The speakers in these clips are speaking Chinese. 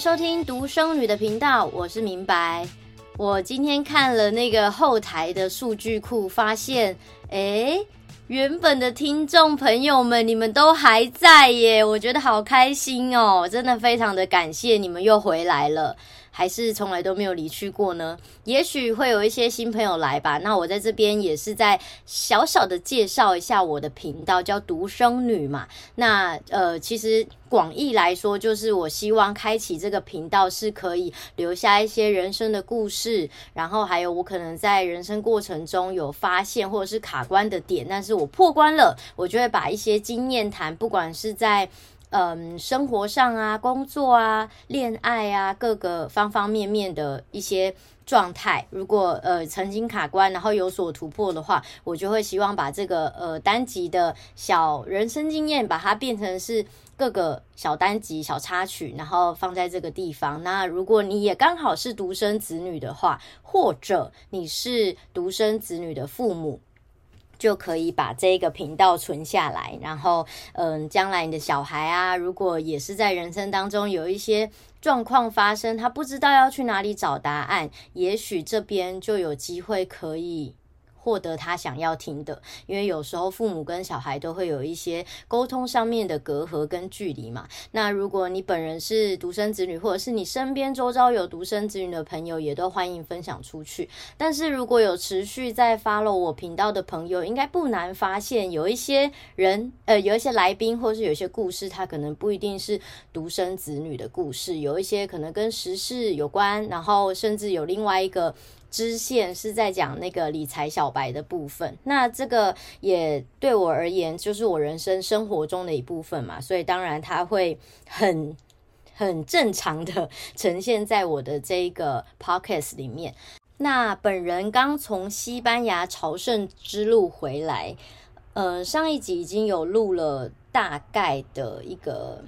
收听独生女的频道，我是明白。我今天看了那个后台的数据库，发现，诶，原本的听众朋友们，你们都还在耶，我觉得好开心哦，真的非常的感谢你们又回来了。还是从来都没有离去过呢？也许会有一些新朋友来吧。那我在这边也是在小小的介绍一下我的频道，叫独生女嘛。那呃，其实广义来说，就是我希望开启这个频道是可以留下一些人生的故事，然后还有我可能在人生过程中有发现或者是卡关的点，但是我破关了，我就会把一些经验谈，不管是在。嗯，生活上啊，工作啊，恋爱啊，各个方方面面的一些状态，如果呃曾经卡关，然后有所突破的话，我就会希望把这个呃单集的小人生经验，把它变成是各个小单集、小插曲，然后放在这个地方。那如果你也刚好是独生子女的话，或者你是独生子女的父母。就可以把这个频道存下来，然后，嗯，将来你的小孩啊，如果也是在人生当中有一些状况发生，他不知道要去哪里找答案，也许这边就有机会可以。获得他想要听的，因为有时候父母跟小孩都会有一些沟通上面的隔阂跟距离嘛。那如果你本人是独生子女，或者是你身边周遭有独生子女的朋友，也都欢迎分享出去。但是如果有持续在 follow 我频道的朋友，应该不难发现，有一些人，呃，有一些来宾，或是有一些故事，他可能不一定是独生子女的故事，有一些可能跟时事有关，然后甚至有另外一个。支线是在讲那个理财小白的部分，那这个也对我而言就是我人生生活中的一部分嘛，所以当然它会很很正常的 呈现在我的这个 podcast 里面。那本人刚从西班牙朝圣之路回来，呃，上一集已经有录了大概的一个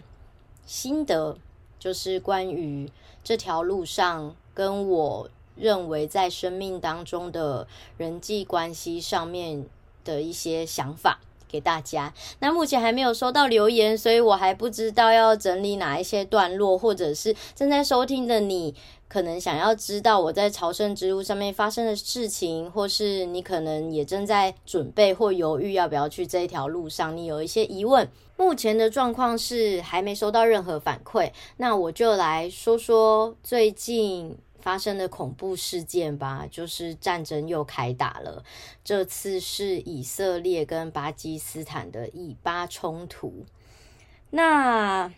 心得，就是关于这条路上跟我。认为在生命当中的人际关系上面的一些想法给大家。那目前还没有收到留言，所以我还不知道要整理哪一些段落，或者是正在收听的你，可能想要知道我在朝圣之路上面发生的事情，或是你可能也正在准备或犹豫要不要去这一条路上，你有一些疑问。目前的状况是还没收到任何反馈，那我就来说说最近。发生的恐怖事件吧，就是战争又开打了。这次是以色列跟巴基斯坦的以巴冲突。那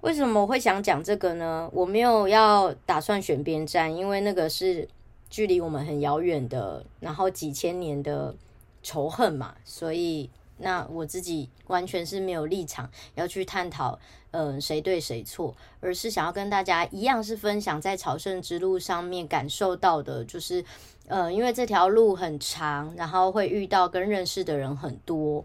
为什么我会想讲这个呢？我没有要打算选边站，因为那个是距离我们很遥远的，然后几千年的仇恨嘛，所以。那我自己完全是没有立场要去探讨，嗯、谁对谁错，而是想要跟大家一样是分享在朝圣之路上面感受到的，就是，呃，因为这条路很长，然后会遇到跟认识的人很多，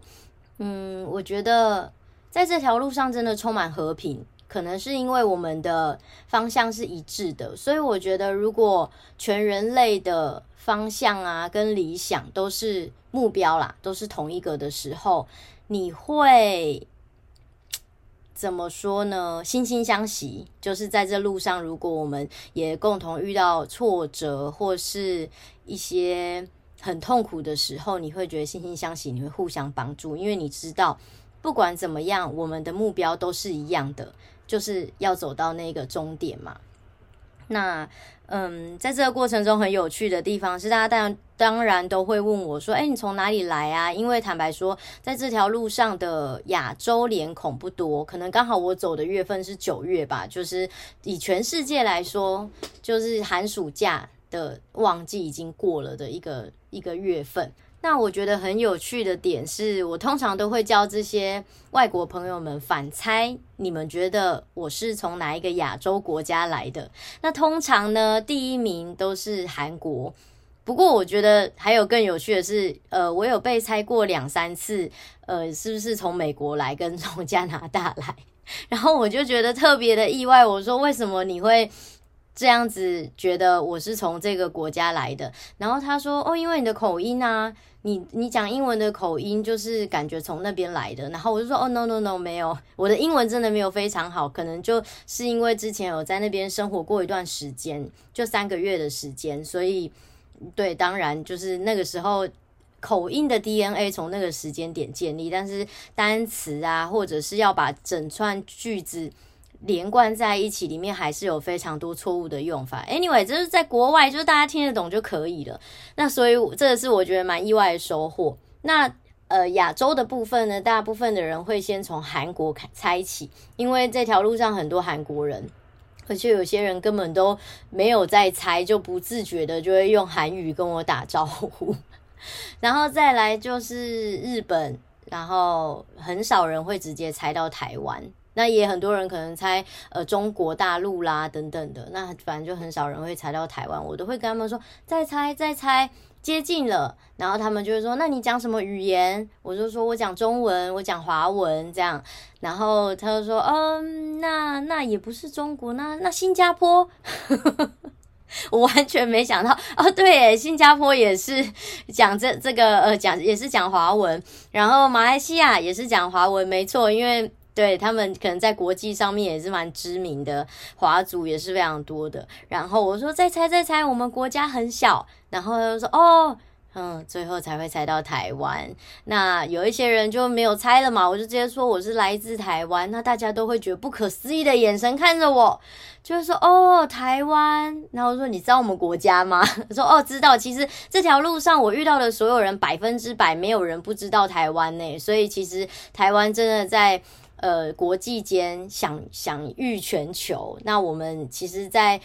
嗯，我觉得在这条路上真的充满和平，可能是因为我们的方向是一致的，所以我觉得如果全人类的方向啊跟理想都是。目标啦，都是同一个的时候，你会怎么说呢？惺惺相惜，就是在这路上，如果我们也共同遇到挫折或是一些很痛苦的时候，你会觉得惺惺相惜，你会互相帮助，因为你知道，不管怎么样，我们的目标都是一样的，就是要走到那个终点嘛。那，嗯，在这个过程中很有趣的地方是，大家当然当然都会问我说：“哎，你从哪里来啊？”因为坦白说，在这条路上的亚洲脸孔不多，可能刚好我走的月份是九月吧，就是以全世界来说，就是寒暑假的旺季已经过了的一个一个月份。那我觉得很有趣的点是，我通常都会教这些外国朋友们反猜，你们觉得我是从哪一个亚洲国家来的？那通常呢，第一名都是韩国。不过我觉得还有更有趣的是，呃，我有被猜过两三次，呃，是不是从美国来跟从加拿大来？然后我就觉得特别的意外，我说为什么你会？这样子觉得我是从这个国家来的，然后他说哦，因为你的口音啊，你你讲英文的口音就是感觉从那边来的，然后我就说哦，no no no，没有，我的英文真的没有非常好，可能就是因为之前有在那边生活过一段时间，就三个月的时间，所以对，当然就是那个时候口音的 DNA 从那个时间点建立，但是单词啊，或者是要把整串句子。连贯在一起，里面还是有非常多错误的用法。Anyway，就是在国外，就是大家听得懂就可以了。那所以这个是我觉得蛮意外的收获。那呃，亚洲的部分呢，大部分的人会先从韩国猜起，因为这条路上很多韩国人，而且有些人根本都没有在猜，就不自觉的就会用韩语跟我打招呼。然后再来就是日本，然后很少人会直接猜到台湾。那也很多人可能猜呃中国大陆啦等等的，那反正就很少人会猜到台湾。我都会跟他们说再猜再猜，接近了，然后他们就会说那你讲什么语言？我就说我讲中文，我讲华文这样。然后他就说嗯，那那也不是中国，那那新加坡，我完全没想到哦，对，新加坡也是讲这这个呃讲也是讲华文，然后马来西亚也是讲华文，没错，因为。对，他们可能在国际上面也是蛮知名的，华族也是非常多的。然后我说再猜再猜，我们国家很小。然后他就说哦，嗯，最后才会猜到台湾。那有一些人就没有猜了嘛，我就直接说我是来自台湾。那大家都会觉得不可思议的眼神看着我，就是说哦，台湾。然后说你知道我们国家吗？说哦，知道。其实这条路上我遇到的所有人，百分之百没有人不知道台湾呢。所以其实台湾真的在。呃，国际间享享誉全球，那我们其实，在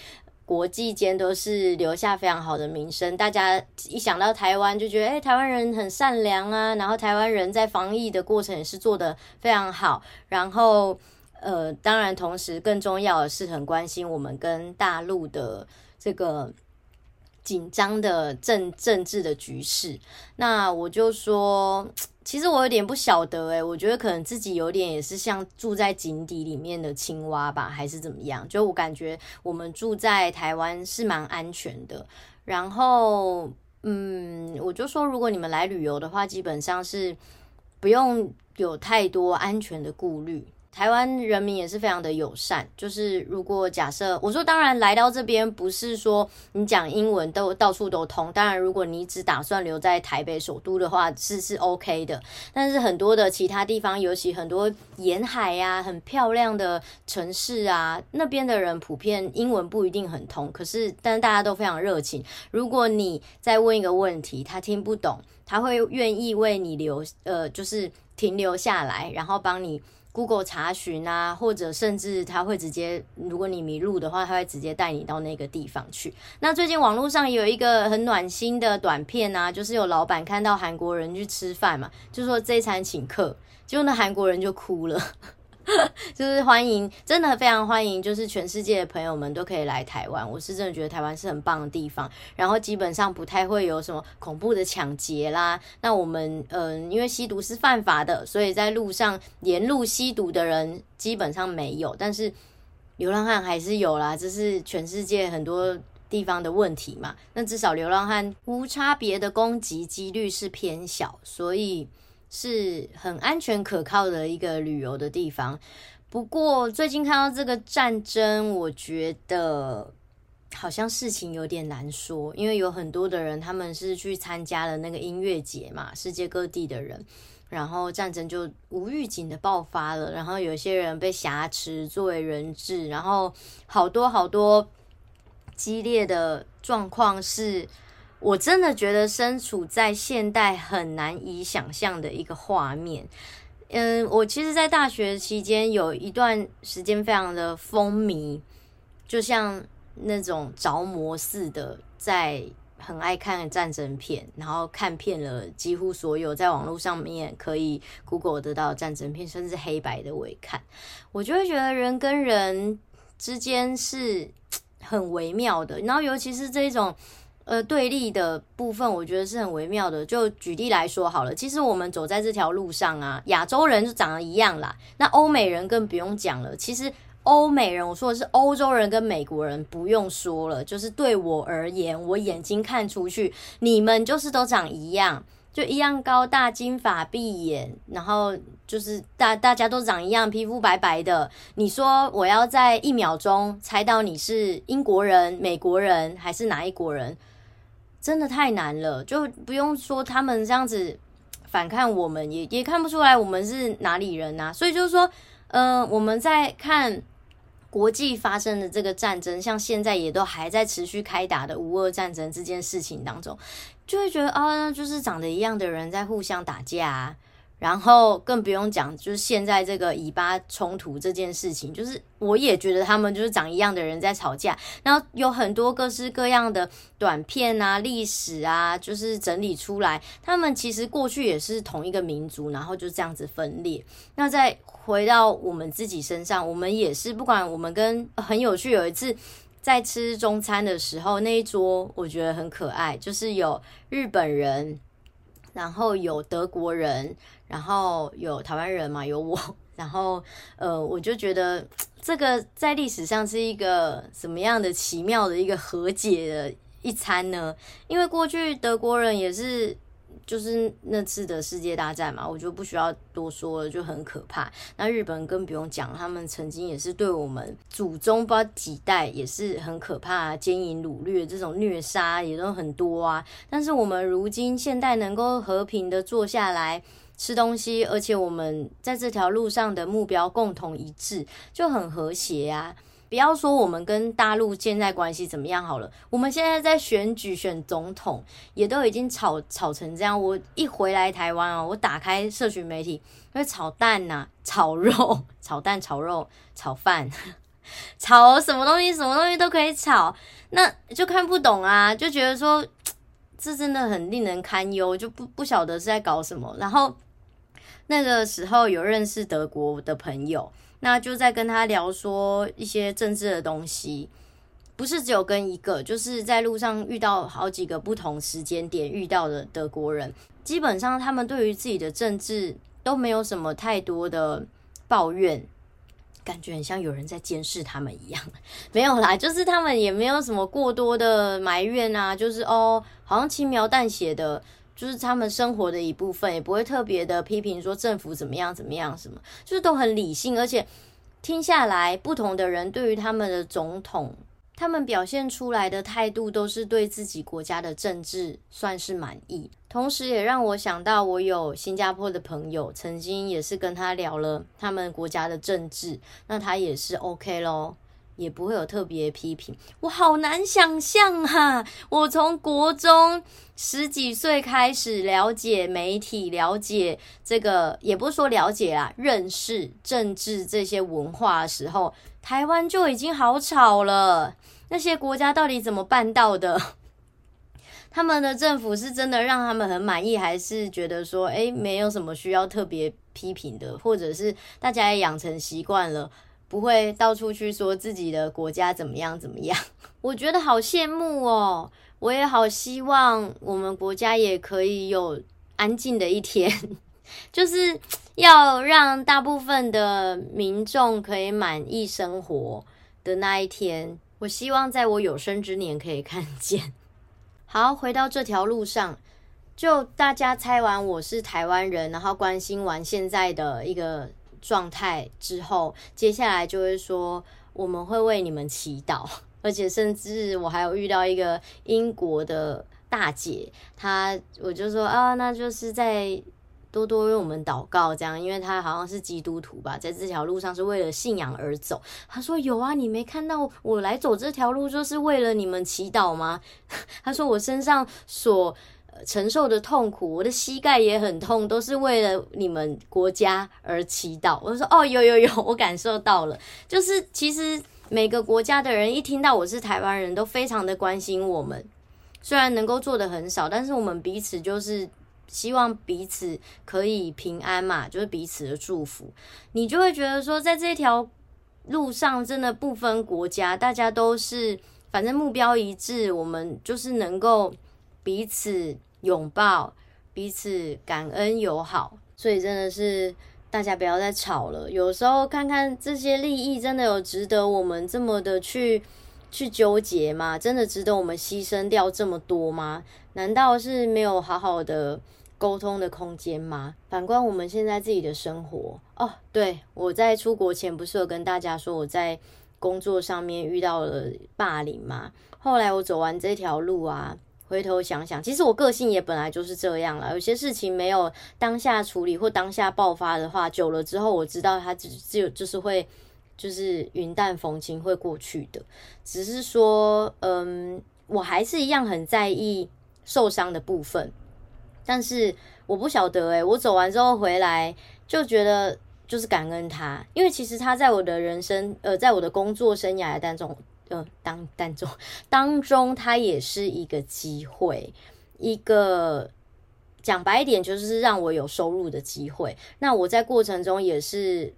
国际间都是留下非常好的名声。大家一想到台湾，就觉得，哎，台湾人很善良啊。然后，台湾人在防疫的过程也是做得非常好。然后，呃，当然，同时更重要的是，很关心我们跟大陆的这个。紧张的政政治的局势，那我就说，其实我有点不晓得诶，我觉得可能自己有点也是像住在井底里面的青蛙吧，还是怎么样？就我感觉我们住在台湾是蛮安全的。然后，嗯，我就说，如果你们来旅游的话，基本上是不用有太多安全的顾虑。台湾人民也是非常的友善，就是如果假设我说，当然来到这边不是说你讲英文都到处都通，当然如果你只打算留在台北首都的话，是是 OK 的。但是很多的其他地方，尤其很多沿海呀、啊、很漂亮的城市啊，那边的人普遍英文不一定很通，可是但大家都非常热情。如果你再问一个问题，他听不懂，他会愿意为你留呃，就是停留下来，然后帮你。Google 查询啊，或者甚至他会直接，如果你迷路的话，他会直接带你到那个地方去。那最近网络上有一个很暖心的短片啊，就是有老板看到韩国人去吃饭嘛，就说这餐请客，结果那韩国人就哭了。就是欢迎，真的非常欢迎，就是全世界的朋友们都可以来台湾。我是真的觉得台湾是很棒的地方，然后基本上不太会有什么恐怖的抢劫啦。那我们嗯、因为吸毒是犯法的，所以在路上沿路吸毒的人基本上没有，但是流浪汉还是有啦。这是全世界很多地方的问题嘛。那至少流浪汉无差别的攻击几率是偏小，所以。是很安全可靠的一个旅游的地方。不过最近看到这个战争，我觉得好像事情有点难说，因为有很多的人他们是去参加了那个音乐节嘛，世界各地的人，然后战争就无预警的爆发了，然后有些人被挟持作为人质，然后好多好多激烈的状况是。我真的觉得身处在现代很难以想象的一个画面。嗯，我其实，在大学期间有一段时间非常的风靡，就像那种着魔似的，在很爱看战争片，然后看遍了几乎所有在网络上面可以 Google 得到战争片，甚至黑白的我也看，我就会觉得人跟人之间是 很微妙的，然后尤其是这种。呃，对立的部分，我觉得是很微妙的。就举例来说好了，其实我们走在这条路上啊，亚洲人就长得一样啦。那欧美人更不用讲了。其实欧美人，我说的是欧洲人跟美国人，不用说了，就是对我而言，我眼睛看出去，你们就是都长一样。就一样高大、金发碧眼，然后就是大大家都长一样，皮肤白白的。你说我要在一秒钟猜到你是英国人、美国人还是哪一国人，真的太难了。就不用说他们这样子反抗我们，也也看不出来我们是哪里人啊。所以就是说，呃，我们在看。国际发生的这个战争，像现在也都还在持续开打的无恶战争这件事情当中，就会觉得啊，就是长得一样的人在互相打架。然后更不用讲，就是现在这个以巴冲突这件事情，就是我也觉得他们就是长一样的人在吵架。然后有很多各式各样的短片啊、历史啊，就是整理出来，他们其实过去也是同一个民族，然后就这样子分裂。那再回到我们自己身上，我们也是，不管我们跟很有趣，有一次在吃中餐的时候，那一桌我觉得很可爱，就是有日本人。然后有德国人，然后有台湾人嘛，有我，然后呃，我就觉得这个在历史上是一个什么样的奇妙的一个和解的一餐呢？因为过去德国人也是。就是那次的世界大战嘛，我就不需要多说了，就很可怕。那日本更不用讲，他们曾经也是对我们祖宗不知道几代也是很可怕，奸淫掳掠这种虐杀也都很多啊。但是我们如今现代能够和平的坐下来吃东西，而且我们在这条路上的目标共同一致，就很和谐啊。不要说我们跟大陆现在关系怎么样好了，我们现在在选举选总统，也都已经吵吵成这样。我一回来台湾啊，我打开社群媒体，会炒蛋呐、炒肉，炒蛋，炒肉，炒饭，炒什么东西，什么东西都可以炒，那就看不懂啊，就觉得说这真的很令人堪忧，就不不晓得是在搞什么。然后那个时候有认识德国的朋友。那就在跟他聊说一些政治的东西，不是只有跟一个，就是在路上遇到好几个不同时间点遇到的德国人，基本上他们对于自己的政治都没有什么太多的抱怨，感觉很像有人在监视他们一样。没有啦，就是他们也没有什么过多的埋怨啊，就是哦，好像轻描淡写的。就是他们生活的一部分，也不会特别的批评说政府怎么样怎么样什么，就是都很理性，而且听下来，不同的人对于他们的总统，他们表现出来的态度都是对自己国家的政治算是满意，同时也让我想到，我有新加坡的朋友，曾经也是跟他聊了他们国家的政治，那他也是 OK 咯。也不会有特别批评，我好难想象啊！我从国中十几岁开始了解媒体，了解这个，也不是说了解啊，认识政治这些文化的时候，台湾就已经好吵了。那些国家到底怎么办到的？他们的政府是真的让他们很满意，还是觉得说，诶，没有什么需要特别批评的，或者是大家也养成习惯了？不会到处去说自己的国家怎么样怎么样，我觉得好羡慕哦！我也好希望我们国家也可以有安静的一天，就是要让大部分的民众可以满意生活的那一天。我希望在我有生之年可以看见。好，回到这条路上，就大家猜完我是台湾人，然后关心完现在的一个。状态之后，接下来就会说我们会为你们祈祷，而且甚至我还有遇到一个英国的大姐，她我就说啊，那就是在多多为我们祷告这样，因为她好像是基督徒吧，在这条路上是为了信仰而走。她说有啊，你没看到我来走这条路就是为了你们祈祷吗？她说我身上所。承受的痛苦，我的膝盖也很痛，都是为了你们国家而祈祷。我说哦，有有有，我感受到了。就是其实每个国家的人一听到我是台湾人都非常的关心我们，虽然能够做的很少，但是我们彼此就是希望彼此可以平安嘛，就是彼此的祝福。你就会觉得说，在这条路上真的不分国家，大家都是反正目标一致，我们就是能够彼此。拥抱彼此，感恩友好，所以真的是大家不要再吵了。有时候看看这些利益，真的有值得我们这么的去去纠结吗？真的值得我们牺牲掉这么多吗？难道是没有好好的沟通的空间吗？反观我们现在自己的生活哦，对，我在出国前不是有跟大家说我在工作上面遇到了霸凌吗？后来我走完这条路啊。回头想想，其实我个性也本来就是这样了。有些事情没有当下处理或当下爆发的话，久了之后，我知道它只只有就是会就是云淡风轻会过去的。只是说，嗯，我还是一样很在意受伤的部分。但是我不晓得，诶，我走完之后回来就觉得就是感恩他，因为其实他在我的人生，呃，在我的工作生涯当中。呃，当当中当中，它也是一个机会，一个讲白一点，就是让我有收入的机会。那我在过程中也是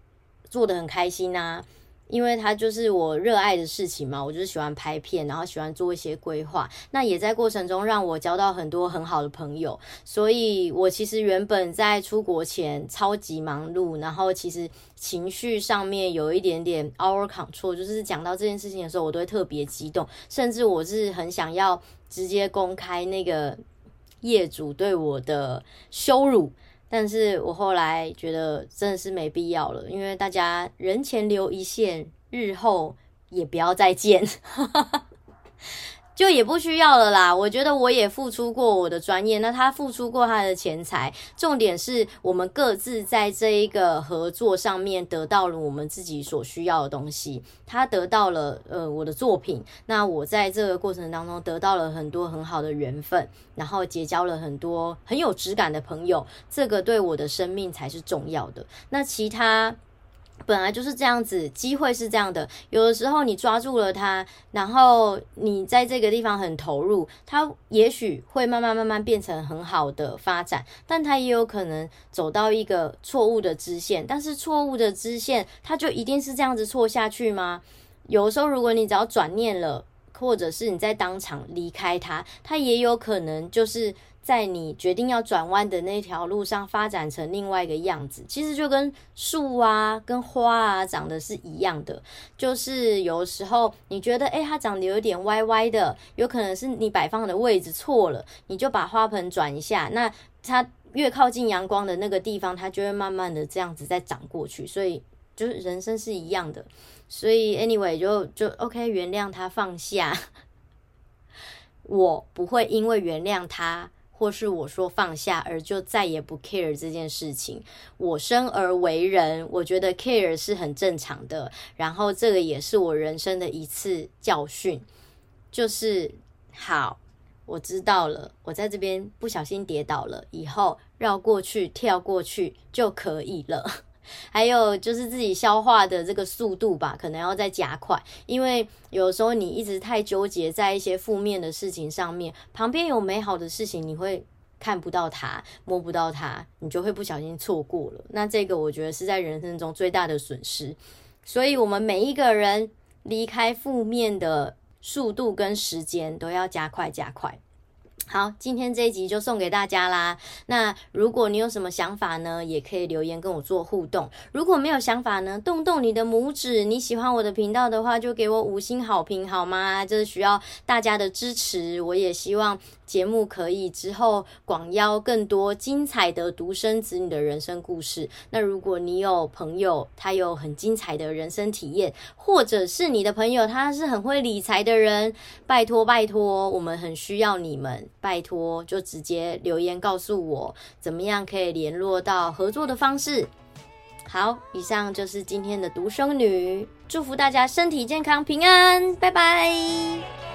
做的很开心呐。因为它就是我热爱的事情嘛，我就是喜欢拍片，然后喜欢做一些规划。那也在过程中让我交到很多很好的朋友，所以我其实原本在出国前超级忙碌，然后其实情绪上面有一点点 our control，就是讲到这件事情的时候，我都会特别激动，甚至我是很想要直接公开那个业主对我的羞辱。但是我后来觉得真的是没必要了，因为大家人前留一线，日后也不要再见。就也不需要了啦。我觉得我也付出过我的专业，那他付出过他的钱财。重点是我们各自在这一个合作上面得到了我们自己所需要的东西。他得到了呃我的作品，那我在这个过程当中得到了很多很好的缘分，然后结交了很多很有质感的朋友。这个对我的生命才是重要的。那其他。本来就是这样子，机会是这样的。有的时候你抓住了它，然后你在这个地方很投入，它也许会慢慢慢慢变成很好的发展，但它也有可能走到一个错误的支线。但是错误的支线，它就一定是这样子错下去吗？有的时候，如果你只要转念了，或者是你在当场离开它，它也有可能就是。在你决定要转弯的那条路上发展成另外一个样子，其实就跟树啊、跟花啊长得是一样的。就是有时候你觉得，诶，它长得有点歪歪的，有可能是你摆放的位置错了，你就把花盆转一下，那它越靠近阳光的那个地方，它就会慢慢的这样子再长过去。所以就是人生是一样的。所以 anyway 就就 OK，原谅他，放下。我不会因为原谅他。或是我说放下，而就再也不 care 这件事情。我生而为人，我觉得 care 是很正常的。然后这个也是我人生的一次教训，就是好，我知道了，我在这边不小心跌倒了，以后绕过去、跳过去就可以了。还有就是自己消化的这个速度吧，可能要再加快，因为有时候你一直太纠结在一些负面的事情上面，旁边有美好的事情，你会看不到它，摸不到它，你就会不小心错过了。那这个我觉得是在人生中最大的损失，所以我们每一个人离开负面的速度跟时间都要加快加快。好，今天这一集就送给大家啦。那如果你有什么想法呢，也可以留言跟我做互动。如果没有想法呢，动动你的拇指。你喜欢我的频道的话，就给我五星好评好吗？这需要大家的支持。我也希望。节目可以之后广邀更多精彩的独生子女的人生故事。那如果你有朋友，他有很精彩的人生体验，或者是你的朋友他是很会理财的人，拜托拜托，我们很需要你们，拜托就直接留言告诉我，怎么样可以联络到合作的方式。好，以上就是今天的独生女，祝福大家身体健康平安，拜拜。